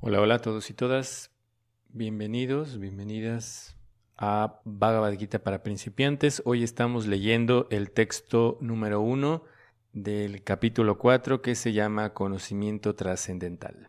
Hola, hola a todos y todas. Bienvenidos, bienvenidas a Bhagavad Gita para principiantes. Hoy estamos leyendo el texto número uno del capítulo 4 que se llama Conocimiento Trascendental.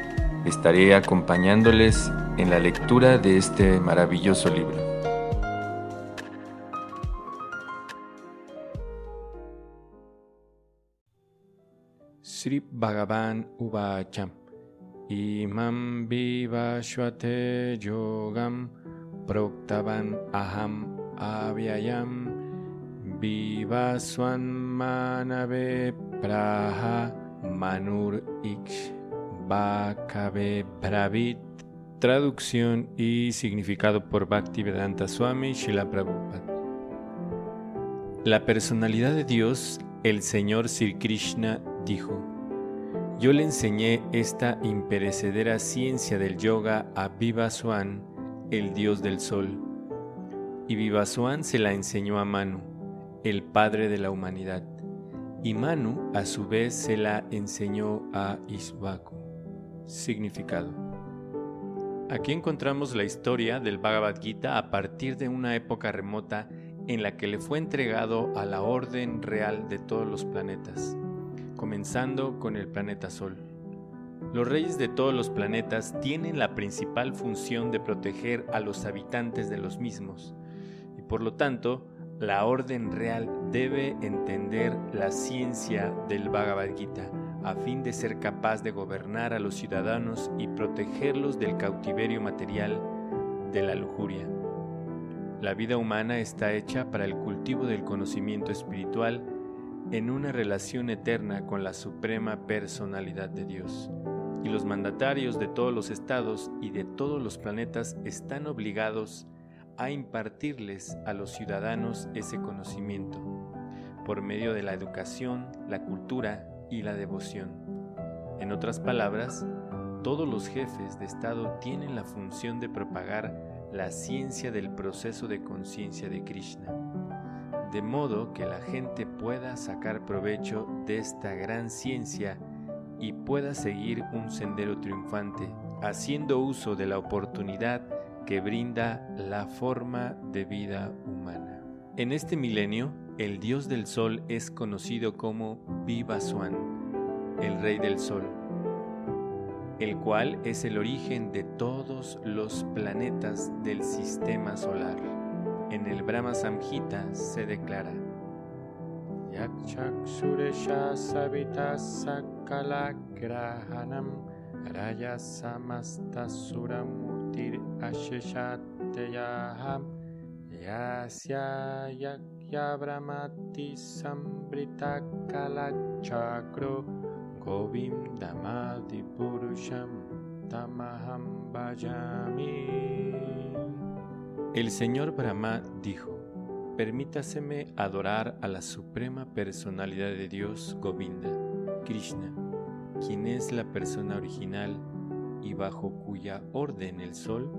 estaré acompañándoles en la lectura de este maravilloso libro. Sri Bhagavan Uvacham Imam Vivashwate Yogam Proktavan Aham Avyayam Vivaswan Manave Praha Manur Iksh Bhakave Bravit, traducción y significado por Bhaktivedanta Swami Shila Prabhupada. La personalidad de Dios, el Señor Sri Krishna, dijo: Yo le enseñé esta imperecedera ciencia del yoga a Vivaswan, el dios del sol. Y Vivaswan se la enseñó a Manu, el padre de la humanidad. Y Manu, a su vez, se la enseñó a Isvaku. Significado. Aquí encontramos la historia del Bhagavad Gita a partir de una época remota en la que le fue entregado a la orden real de todos los planetas, comenzando con el planeta Sol. Los reyes de todos los planetas tienen la principal función de proteger a los habitantes de los mismos, y por lo tanto, la orden real debe entender la ciencia del Bhagavad Gita a fin de ser capaz de gobernar a los ciudadanos y protegerlos del cautiverio material de la lujuria. La vida humana está hecha para el cultivo del conocimiento espiritual en una relación eterna con la suprema personalidad de Dios. Y los mandatarios de todos los estados y de todos los planetas están obligados a impartirles a los ciudadanos ese conocimiento por medio de la educación, la cultura y la devoción. En otras palabras, todos los jefes de Estado tienen la función de propagar la ciencia del proceso de conciencia de Krishna, de modo que la gente pueda sacar provecho de esta gran ciencia y pueda seguir un sendero triunfante, haciendo uso de la oportunidad que brinda la forma de vida humana. En este milenio, el dios del sol es conocido como Vivaswan, el rey del sol, el cual es el origen de todos los planetas del sistema solar. En el Brahma Samhita se declara Yakshak Savita Sakala Grahanam Raya Samasta Suramurtir Asheshateyaham Yasya Yabramati Sambrita Tamaham Bhajami. El señor Brahma dijo: Permítaseme adorar a la suprema personalidad de Dios, Govinda, Krishna, quien es la persona original y bajo cuya orden el sol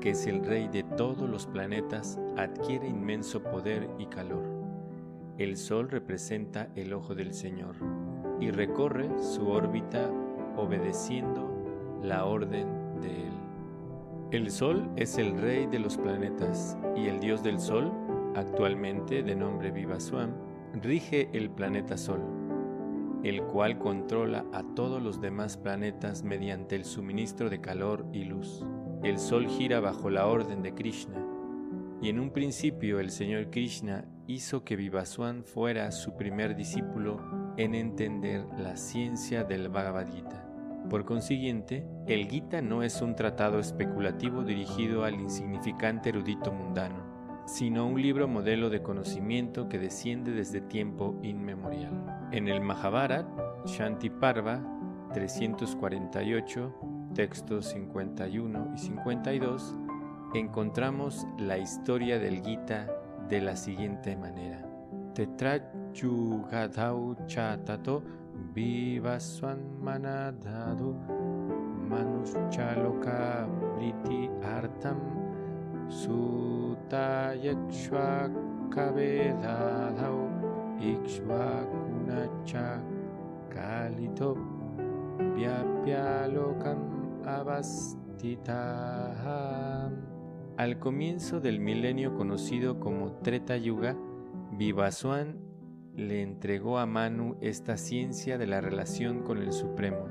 que es el rey de todos los planetas, adquiere inmenso poder y calor. El Sol representa el ojo del Señor y recorre su órbita obedeciendo la orden de Él. El Sol es el rey de los planetas y el dios del Sol, actualmente de nombre Vivaswam, rige el planeta Sol, el cual controla a todos los demás planetas mediante el suministro de calor y luz. El sol gira bajo la orden de Krishna, y en un principio el Señor Krishna hizo que Vivaswan fuera su primer discípulo en entender la ciencia del Bhagavad Gita. Por consiguiente, el Gita no es un tratado especulativo dirigido al insignificante erudito mundano, sino un libro modelo de conocimiento que desciende desde tiempo inmemorial. En el Mahabharat, Shanti Parva 348, textos 51 y 52, encontramos la historia del Gita de la siguiente manera. Tetrayugadau chatato vivaswan manadadu manushchaloka briti artam sutayakshva kabedadau ikshvakunacha kalito vyapyalokam avastitaham al comienzo del milenio conocido como Treta Yuga, Vivaswan le entregó a Manu esta ciencia de la relación con el Supremo.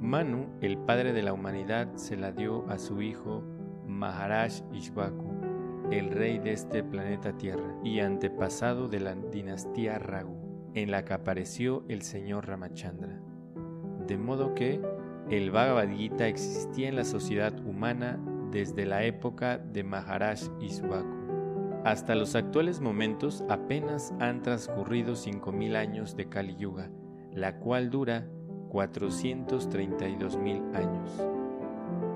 Manu, el padre de la humanidad, se la dio a su hijo Maharaj Ishvaku, el rey de este planeta Tierra y antepasado de la dinastía Ragu, en la que apareció el señor Ramachandra. De modo que el Bhagavad Gita existía en la sociedad humana desde la época de Maharaj Ishvaku. Hasta los actuales momentos apenas han transcurrido 5.000 años de Kali Yuga, la cual dura 432.000 años.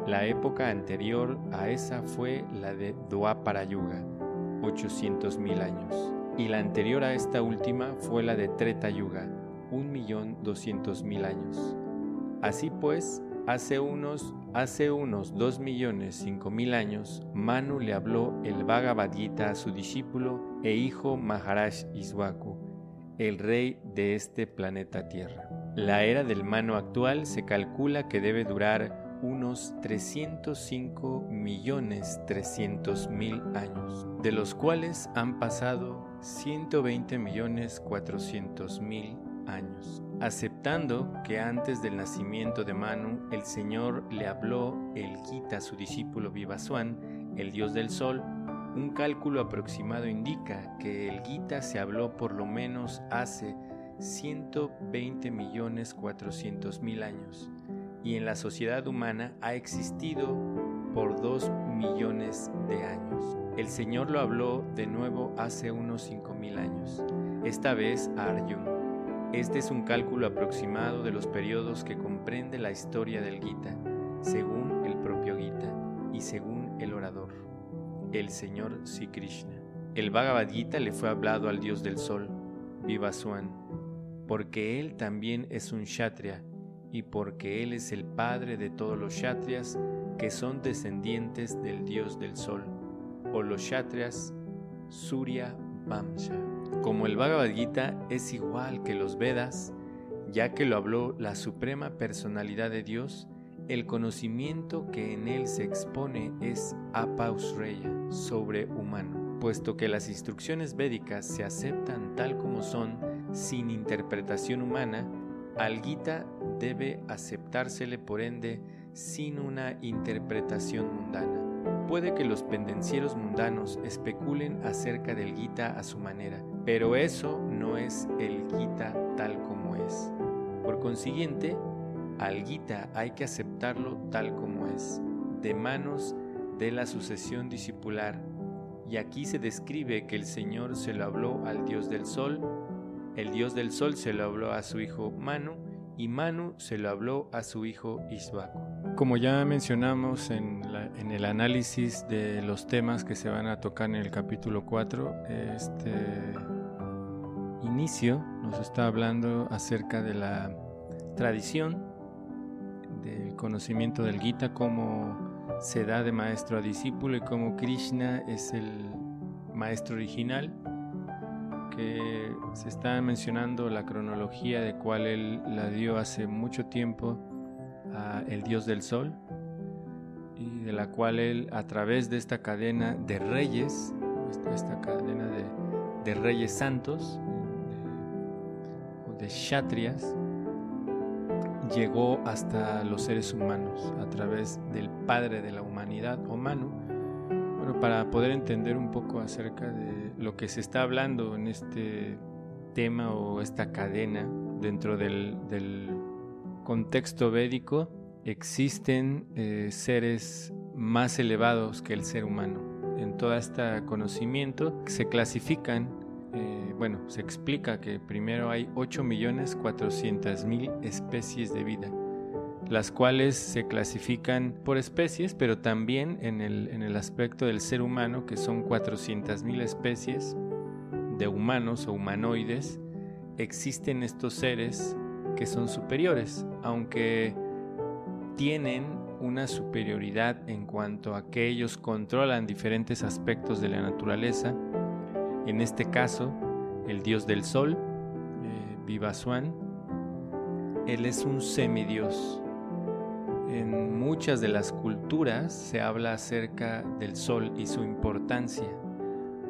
La época anterior a esa fue la de Dwapara Yuga, 800.000 años, y la anterior a esta última fue la de Treta Yuga, 1.200.000 años. Así pues, hace unos Hace unos dos millones cinco mil años, Manu le habló el Bhagavad Gita a su discípulo e hijo Maharaj Iswaku, el rey de este planeta Tierra. La era del Manu actual se calcula que debe durar unos 305 millones 300 mil años, de los cuales han pasado 120 millones 400 mil años. Aceptando que antes del nacimiento de Manu el Señor le habló el Gita a su discípulo Vivaswan, el dios del sol, un cálculo aproximado indica que el Gita se habló por lo menos hace 120 millones 400 mil años y en la sociedad humana ha existido por 2 millones de años. El Señor lo habló de nuevo hace unos 5 mil años, esta vez a Arjuna. Este es un cálculo aproximado de los periodos que comprende la historia del Gita, según el propio Gita y según el orador, el señor Sri Krishna. El Bhagavad Gita le fue hablado al dios del sol, Vivaswan, porque él también es un Kshatriya y porque él es el padre de todos los Kshatriyas que son descendientes del dios del sol, o los Kshatriyas Surya Vamsha. Como el Bhagavad Gita es igual que los Vedas, ya que lo habló la suprema personalidad de Dios, el conocimiento que en él se expone es apausreya, sobrehumano, puesto que las instrucciones védicas se aceptan tal como son, sin interpretación humana, al Gita debe aceptársele por ende sin una interpretación mundana. Puede que los pendencieros mundanos especulen acerca del Gita a su manera, pero eso no es el Gita tal como es. Por consiguiente, al Gita hay que aceptarlo tal como es, de manos de la sucesión discipular. Y aquí se describe que el Señor se lo habló al Dios del Sol, el Dios del Sol se lo habló a su hijo Manu, y Manu se lo habló a su hijo Isbaco. Como ya mencionamos en, el análisis de los temas que se van a tocar en el capítulo 4, este inicio nos está hablando acerca de la tradición, del conocimiento del Gita, cómo se da de maestro a discípulo y cómo Krishna es el maestro original, que se está mencionando la cronología de cual él la dio hace mucho tiempo a el dios del sol y de la cual él a través de esta cadena de reyes, esta, cadena de, de reyes santos, de Kshatriyas llegó hasta los seres humanos a través del padre de la humanidad, o Manu, bueno, para poder entender un poco acerca de lo que se está hablando en este tema o esta cadena dentro del, contexto védico, existen eh, seres más elevados que el ser humano. En todo este conocimiento se clasifican, bueno, se explica que primero hay 8.400.000 especies de vida, las cuales se clasifican por especies, pero también en el, en el aspecto del ser humano, que son 400.000 especies de humanos o humanoides, existen estos seres que son superiores, aunque tienen una superioridad en cuanto a que ellos controlan diferentes aspectos de la naturaleza. En este caso, el dios del sol, eh, Vivasuan, él es un semidios. En muchas de las culturas se habla acerca del sol y su importancia,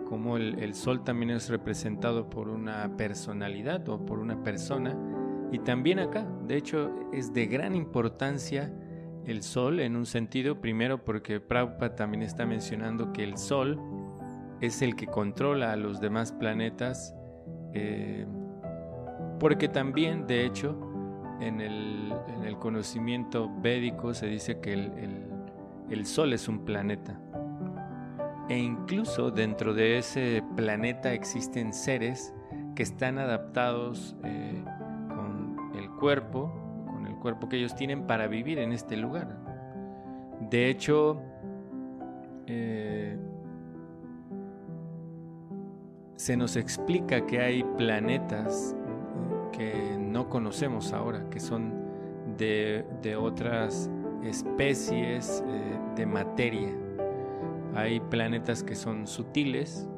como el sol también es representado por una personalidad o por una persona y también acá, de hecho, es de gran importancia el Sol en un sentido, primero porque Prabhupada también está mencionando que el Sol es el que controla a los demás planetas, eh, porque también, de hecho, en el, conocimiento védico se dice que el, Sol es un planeta. E incluso dentro de ese planeta existen seres que están adaptados eh, cuerpo, con el cuerpo que ellos tienen para vivir en este lugar. De hecho, se nos explica que hay planetas que no conocemos ahora, que son de, otras especies eh, de materia. Hay planetas que son sutiles,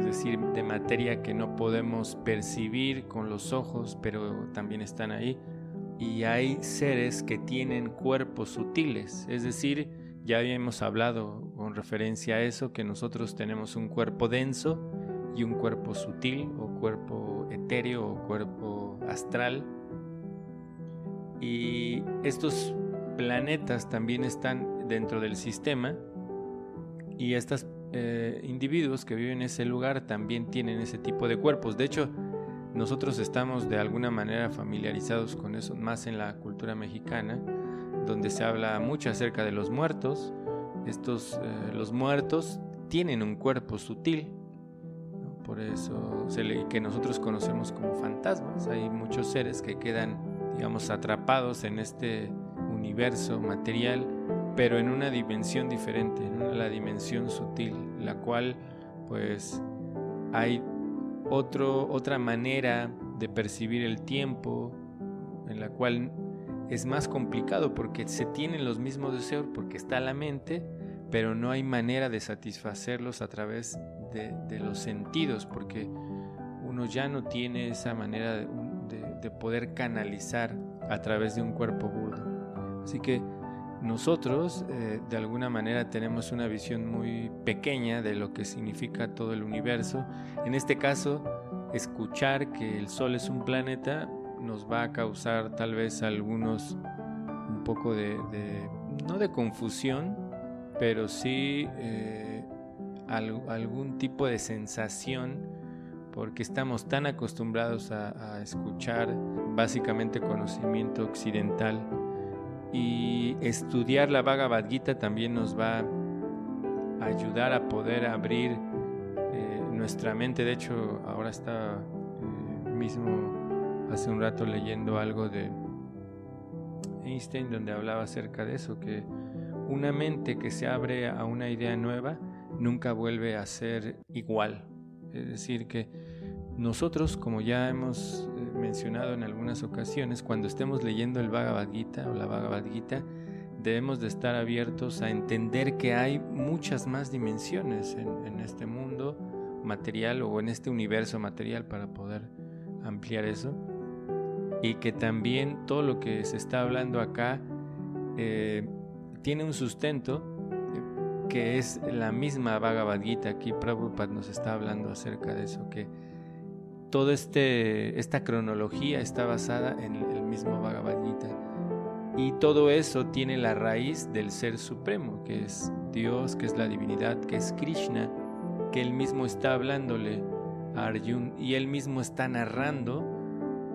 es decir, de materia que no podemos percibir con los ojos, pero también están ahí. Y hay seres que tienen cuerpos sutiles, es decir, ya habíamos hablado con referencia a eso, que nosotros tenemos un cuerpo denso y un cuerpo sutil o cuerpo etéreo o cuerpo astral. Y estos planetas también están dentro del sistema y estas eh, individuos que viven en ese lugar también tienen ese tipo de cuerpos. De hecho, nosotros estamos de alguna manera familiarizados con eso, más en la cultura mexicana, donde se habla mucho acerca de los muertos. Estos, eh, los muertos tienen un cuerpo sutil, por eso se le, que nosotros conocemos como fantasmas. Hay muchos seres que quedan, digamos, atrapados en este universo material pero en una dimensión diferente, en la dimensión sutil, la cual pues hay otro, otra manera de percibir el tiempo, en la cual es más complicado porque se tienen los mismos deseos, porque está la mente, pero no hay manera de satisfacerlos a través de, los sentidos, porque uno ya no tiene esa manera de, de poder canalizar a través de un cuerpo burdo. Así que nosotros eh, de alguna manera tenemos una visión muy pequeña de lo que significa todo el universo. En este caso, escuchar que el Sol es un planeta nos va a causar tal vez algunos un poco de, no de confusión, pero sí eh, algún tipo de sensación porque estamos tan acostumbrados a escuchar básicamente conocimiento occidental y estudiar la Bhagavad Gita también nos va a ayudar a poder abrir eh, nuestra mente. De hecho, ahora está eh, mismo hace un rato leyendo algo de Einstein donde hablaba acerca de eso, que una mente que se abre a una idea nueva nunca vuelve a ser igual. Es decir, que nosotros, como ya hemos mencionado en algunas ocasiones, cuando estemos leyendo el Bhagavad Gita o la Bhagavad Gita, debemos de estar abiertos a entender que hay muchas más dimensiones en, este mundo material o en este universo material para poder ampliar eso y que también todo lo que se está hablando acá eh, tiene un sustento que es la misma Bhagavad Gita. Aquí Prabhupada nos está hablando acerca de eso, que toda este, esta cronología está basada en el mismo Bhagavad Gita. Y todo eso tiene la raíz del Ser Supremo, que es Dios, que es la divinidad, que es Krishna, que él mismo está hablándole a Arjun y él mismo está narrando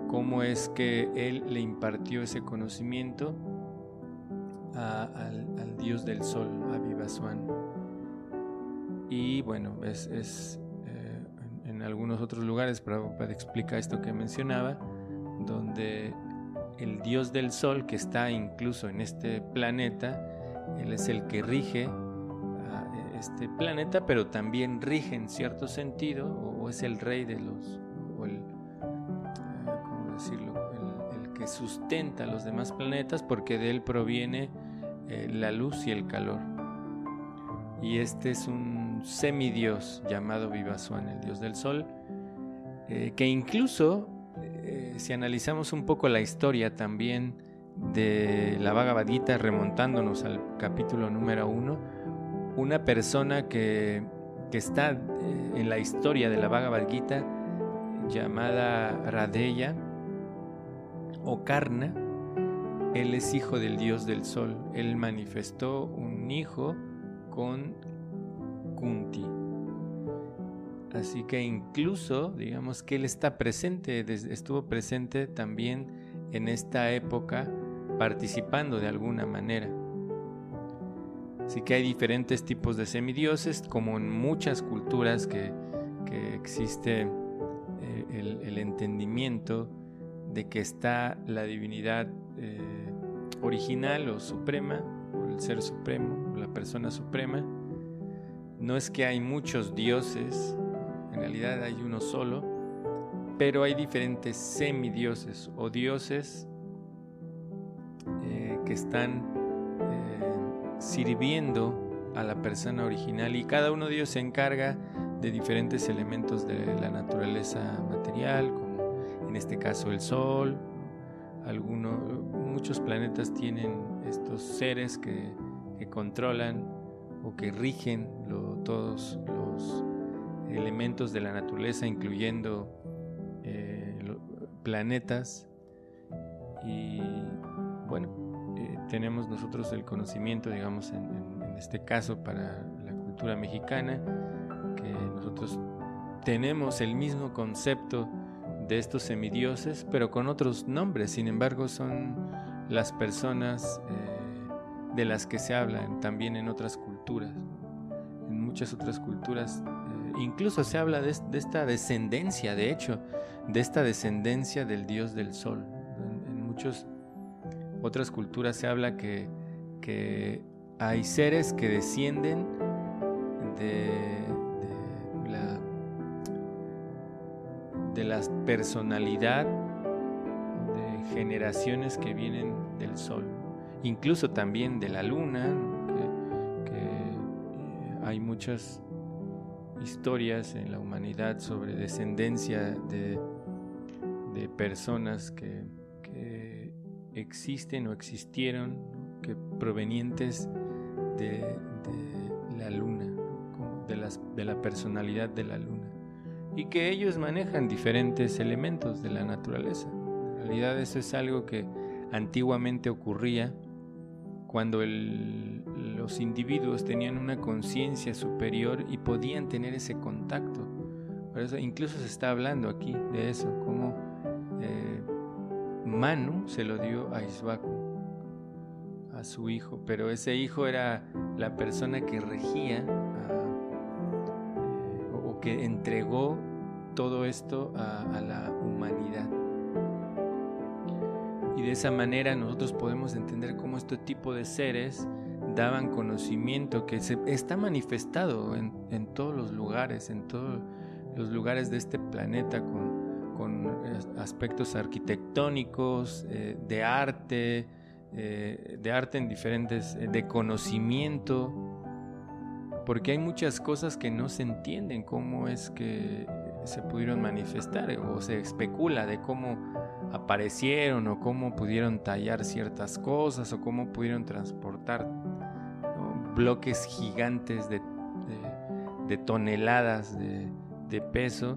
cómo es que él le impartió ese conocimiento al, dios del sol, a Vivasuan. Y bueno, es, eh, en, algunos otros lugares, para explicar esto que mencionaba, donde el dios del sol, que está incluso en este planeta, él es el que rige este planeta, pero también rige en cierto sentido, o, es el rey de los, o el, eh, decirlo? El, que sustenta los demás planetas, porque de él proviene eh, la luz y el calor. Y este es un semidios llamado Vivasuan, el dios del sol, eh, que incluso, si analizamos un poco la historia también de la Bhagavad Gita, remontándonos al capítulo número uno, una persona que, está eh, en la historia de la Bhagavad Gita llamada Radeya o Karna. Él es hijo del dios del sol. Él manifestó un hijo con Kunti. Así que incluso, digamos que él está presente, estuvo presente también en esta época, participando de alguna manera. Así que hay diferentes tipos de semidioses, como en muchas culturas que, existe eh, el, entendimiento de que está la divinidad eh, original o suprema, o el ser supremo, o la persona suprema. No es que hay muchos dioses, en realidad hay uno solo, pero hay diferentes semidioses o dioses eh, que están sirviendo a la persona original y cada uno de ellos se encarga de diferentes elementos de la naturaleza material, como en este caso el Sol. Algunos, muchos planetas tienen estos seres que, controlan o que rigen todos los elementos de la naturaleza, incluyendo eh, planetas. Y bueno, tenemos nosotros el conocimiento, digamos, en, este caso para la cultura mexicana, que nosotros tenemos el mismo concepto de estos semidioses, pero con otros nombres, sin embargo son las personas eh, de las que se habla también en otras culturas, en muchas otras culturas. Eh, incluso se habla de, esta descendencia, de hecho, de esta descendencia del dios del sol. en muchos otras culturas se habla que, hay seres que descienden de, la, de la personalidad de generaciones que vienen del sol, incluso también de la luna, que, eh, hay muchas historias en la humanidad sobre descendencia de, de personas que existen o existieron que provenientes de, la luna, de, la personalidad de la luna, y que ellos manejan diferentes elementos de la naturaleza. Realidad eso es algo que antiguamente ocurría cuando los individuos tenían una conciencia superior y podían tener ese contacto. Por eso incluso se está hablando aquí de eso, como eh, Manu se lo dio a Isbaku, a su hijo, pero ese hijo era la persona que regía eh, o que entregó todo esto a, la humanidad. Y de esa manera nosotros podemos entender cómo este tipo de seres daban conocimiento que se, está manifestado en, en todos los lugares, en todos los lugares de este planeta con con eh, aspectos arquitectónicos, eh, de arte, eh, de arte en diferentes, de conocimiento, porque hay muchas cosas que no se entienden cómo es que se pudieron manifestar o se especula de cómo aparecieron o cómo pudieron tallar ciertas cosas o cómo pudieron transportar bloques gigantes de, toneladas de peso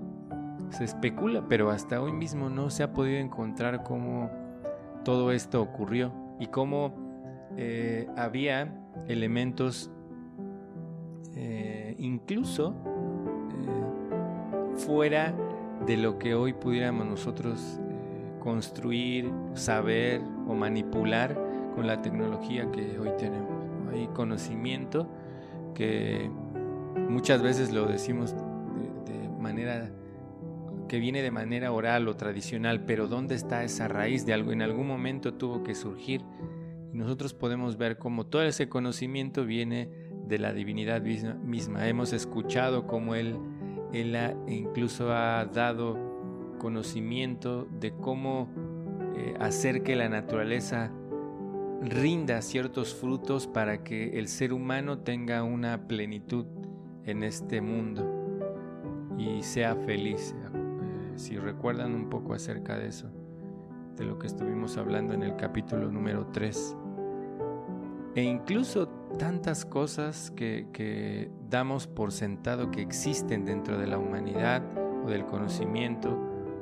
se especula, pero hasta hoy mismo no se ha podido encontrar cómo todo esto ocurrió y cómo eh, había elementos eh, incluso eh, fuera de lo que hoy pudiéramos nosotros construir, saber o manipular con la tecnología que hoy tenemos. Hay conocimiento que muchas veces lo decimos de, manera que viene de manera oral o tradicional, pero ¿dónde está esa raíz de algo? En algún momento tuvo que surgir nosotros podemos ver cómo todo ese conocimiento viene de la divinidad misma. Hemos escuchado cómo Él, él incluso ha dado conocimiento de cómo eh, hacer que la naturaleza rinda ciertos frutos para que el ser humano tenga una plenitud en este mundo y sea feliz. Eh, si recuerdan un poco acerca de eso, de lo que estuvimos hablando en el capítulo número 3. E incluso tantas cosas que, damos por sentado que existen dentro de la humanidad o del conocimiento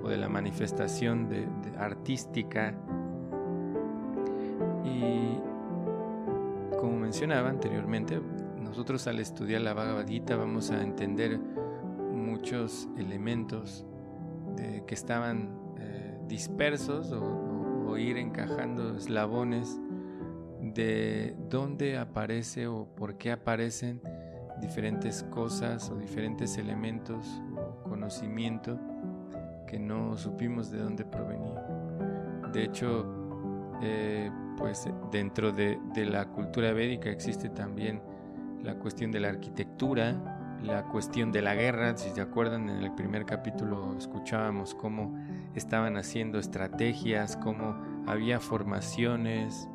o de la manifestación de artística. Y como mencionaba anteriormente, nosotros al estudiar la Bhagavad vamos a entender muchos elementos que estaban eh, dispersos o, ir encajando eslabones de dónde aparece o por qué aparecen diferentes cosas o diferentes elementos o conocimiento que no supimos de dónde provenía. De hecho, eh, pues dentro de, la cultura védica existe también la cuestión de la arquitectura, la cuestión de la guerra. Si se acuerdan, en el primer capítulo escuchábamos cómo estaban haciendo estrategias, cómo había formaciones.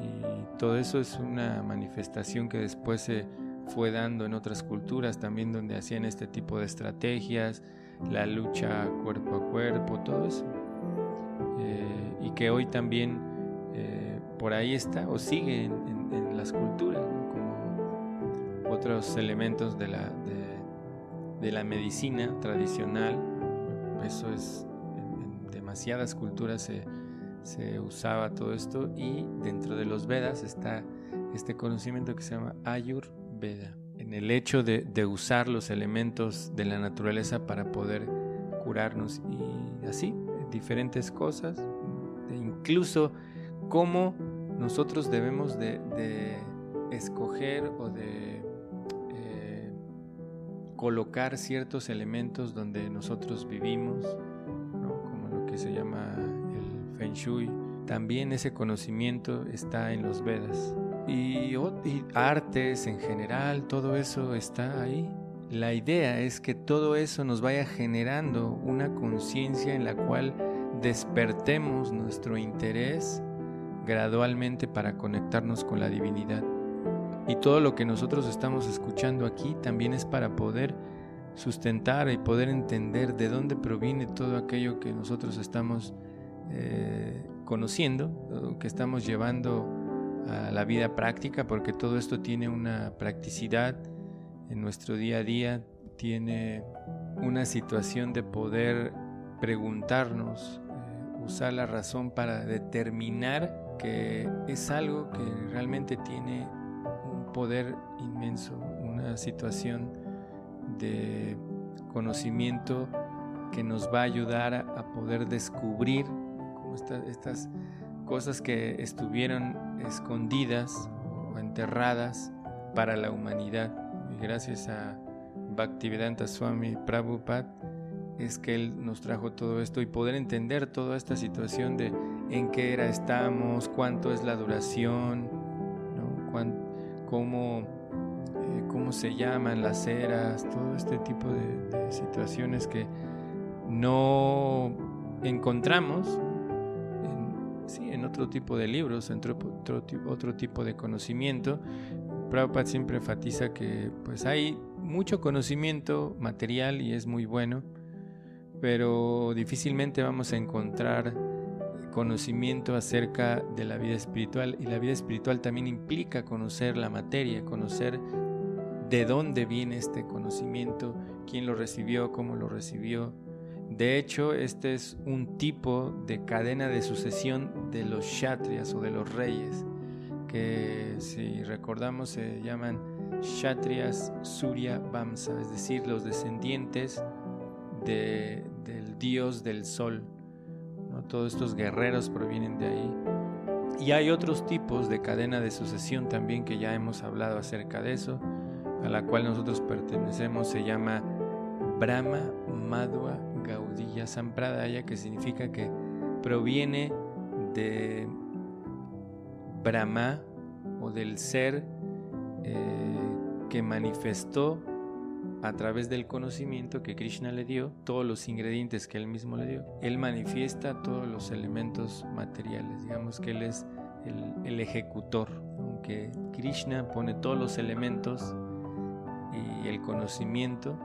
Y todo eso es una manifestación que después se fue dando en otras culturas también donde hacían este tipo de estrategias, la lucha cuerpo a cuerpo, todo eso. Eh, y que hoy también por ahí está o sigue en, las culturas, como otros elementos de la, de, la medicina tradicional. Eso es, en, demasiadas culturas se, se, usaba todo esto y dentro de los Vedas está este conocimiento que se llama Ayurveda, en el hecho de, usar los elementos de la naturaleza para poder curarnos y así, diferentes cosas, e incluso cómo nosotros debemos de, escoger o de eh, colocar ciertos elementos donde nosotros vivimos, como lo que se llama el Feng Shui. También ese conocimiento está en los Vedas. Y, y artes en general, todo eso está ahí. La idea es que todo eso nos vaya generando una conciencia en la cual despertemos nuestro interés gradualmente para conectarnos con la divinidad. Y todo lo que nosotros estamos escuchando aquí también es para poder sustentar y poder entender de dónde proviene todo aquello que nosotros estamos eh, conociendo, que estamos llevando a la vida práctica, porque todo esto tiene una practicidad en nuestro día a día, tiene una situación de poder preguntarnos, eh, usar la razón para determinar que es algo que realmente tiene un poder inmenso, una situación de conocimiento que nos va a ayudar a, poder descubrir como estas cosas que estuvieron escondidas o enterradas para la humanidad. Y gracias a Bhaktivedanta Swami Prabhupada es que Él nos trajo todo esto y poder entender toda esta situación de en qué era estamos, cuánto es la duración, cómo, eh, cómo se llaman las eras, todo este tipo de, situaciones que no encontramos en, sí, en otro tipo de libros, en otro, otro, tipo de conocimiento. Prabhupada siempre enfatiza que pues hay mucho conocimiento material y es muy bueno, pero difícilmente vamos a encontrar conocimiento acerca de la vida espiritual y la vida espiritual también implica conocer la materia, conocer de dónde viene este conocimiento, quién lo recibió, cómo lo recibió. De hecho, este es un tipo de cadena de sucesión de los kshatriyas o de los reyes, que si recordamos se llaman kshatriyas surya vamsa, es decir, los descendientes de, del dios del sol. Todos estos guerreros provienen de ahí. Y hay otros tipos de cadena de sucesión también que ya hemos hablado acerca de eso, a la cual nosotros pertenecemos, se llama Brahma Madhua Gaudiya Sampradaya, que significa que proviene de Brahma o del ser eh, que manifestó a través del conocimiento que Krishna le dio, todos los ingredientes que él mismo le dio, él manifiesta todos los elementos materiales. Digamos que él es el, ejecutor, aunque Krishna pone todos los elementos y el conocimiento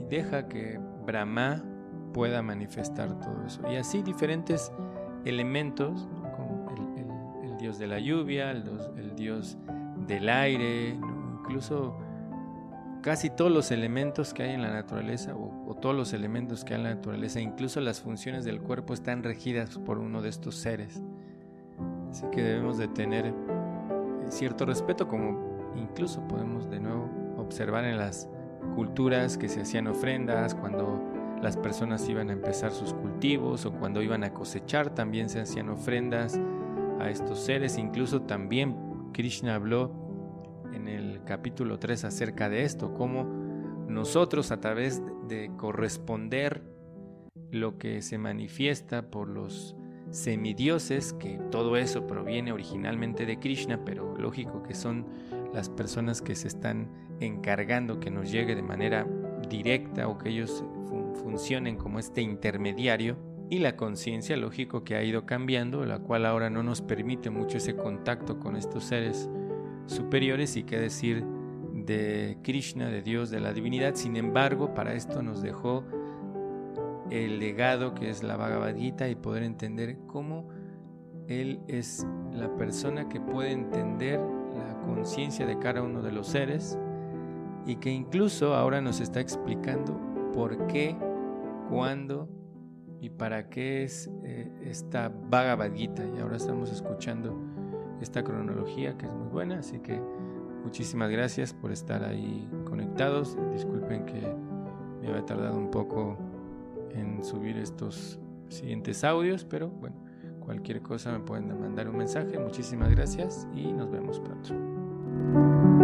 y deja que Brahma pueda manifestar todo eso. Y así diferentes elementos, como el, dios de la lluvia, el, dios del aire, incluso casi todos los elementos que hay en la naturaleza o, todos los elementos que hay en la naturaleza, incluso las funciones del cuerpo están regidas por uno de estos seres. Así que debemos de tener cierto respeto como incluso podemos de nuevo observar en las culturas que se hacían ofrendas cuando las personas iban a empezar sus cultivos o cuando iban a cosechar también se hacían ofrendas a estos seres. Incluso también Krishna habló en el capítulo 3 acerca de esto, cómo nosotros a través de corresponder lo que se manifiesta por los semidioses, que todo eso proviene originalmente de Krishna, pero lógico que son las personas que se están encargando que nos llegue de manera directa o que ellos funcionen como este intermediario, y la conciencia, lógico que ha ido cambiando, la cual ahora no nos permite mucho ese contacto con estos seres superiores y qué decir de Krishna, de Dios, de la divinidad. Sin embargo, para esto nos dejó el legado que es la Bhagavad Gita y poder entender cómo Él es la persona que puede entender conciencia de cada uno de los seres y que incluso ahora nos está explicando por qué, cuándo y para qué es eh, esta Bhagavad Gita. Y ahora estamos escuchando esta cronología que es muy buena, así que muchísimas gracias por estar ahí conectados. Disculpen que me había tardado un poco en subir estos siguientes audios, pero bueno, cualquier cosa me pueden mandar un mensaje. Muchísimas gracias y nos vemos pronto. Thank you.